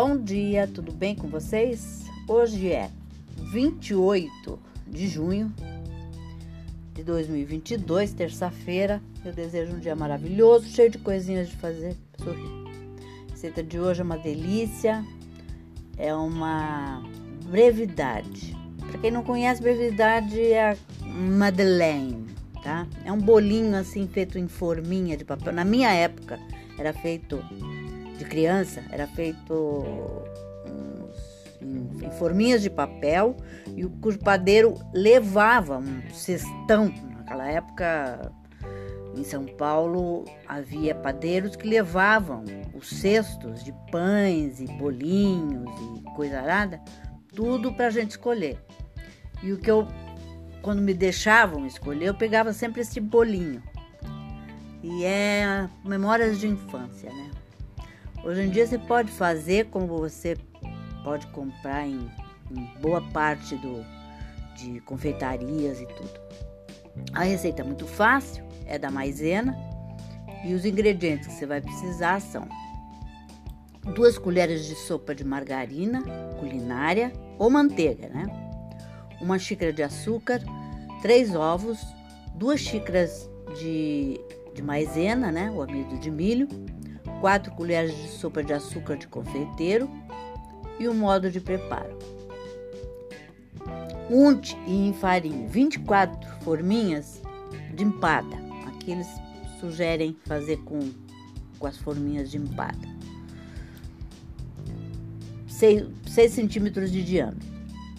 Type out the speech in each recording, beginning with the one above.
Bom dia, tudo bem com vocês? Hoje é 28 de junho de 2022, terça-feira. Eu desejo um dia maravilhoso, cheio de coisinhas de fazer sorrir. A receita de hoje é uma delícia, é uma brevidade. Para quem não conhece, brevidade é a Madeleine, tá? É um bolinho assim feito em forminha de papel. Na minha época era feito de criança, era feito em, forminhas de papel e o padeiro levava um cestão. Naquela época, em São Paulo, havia padeiros que levavam os cestos de pães e bolinhos e coisa arada, tudo para a gente escolher. E o que eu, quando me deixavam escolher, eu pegava sempre esse bolinho. E é memórias de infância, né? Hoje em dia você pode fazer como você pode comprar em, em boa parte do, de confeitarias e tudo. A receita é muito fácil, é da maisena e os ingredientes que você vai precisar são duas colheres de sopa de margarina culinária ou manteiga, né? Uma xícara de açúcar, três ovos, duas xícaras de, de maisena, né? O amido de milho, quatro colheres de sopa de açúcar de confeiteiro, e o modo de preparo. Unte e enfarine 24 forminhas de empada. Aqui eles sugerem fazer com, com as forminhas de empada. 6, 6 centímetros de diâmetro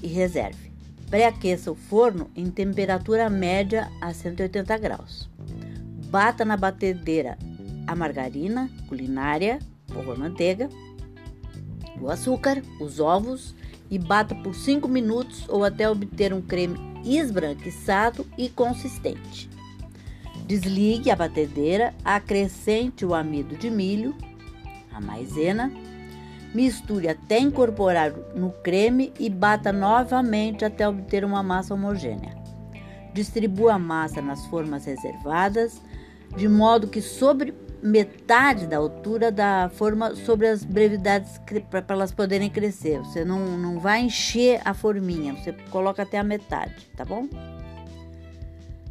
e reserve. Pré-aqueça o forno em temperatura média a 180 graus. Bata na batedeira a margarina culinária ou a manteiga o açúcar, os ovos e bata por 5 minutos ou até obter um creme esbranquiçado e consistente. Desligue a batedeira, acrescente o amido de milho, a maisena, misture até incorporar no creme e bata novamente até obter uma massa homogênea. Distribua a massa nas formas reservadas, de modo que sobre metade da altura da forma sobre as brevidades para elas poderem crescer. Você não, não vai encher a forminha, você coloca até a metade, tá bom?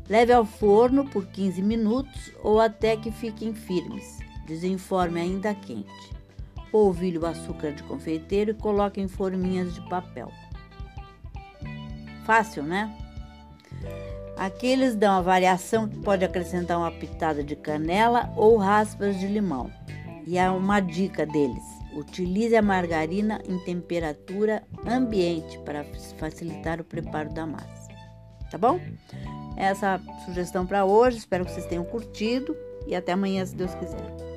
Leve ao forno por 15 minutos ou até que fiquem firmes. Desenforme ainda quente. Polvilhe o açúcar de confeiteiro e coloque em forminhas de papel. Fácil, né? Aqui eles dão a variação que pode acrescentar uma pitada de canela ou raspas de limão. E há uma dica deles: utilize a margarina em temperatura ambiente para facilitar o preparo da massa. Tá bom? Essa é a sugestão para hoje. Espero que vocês tenham curtido e até amanhã, se Deus quiser.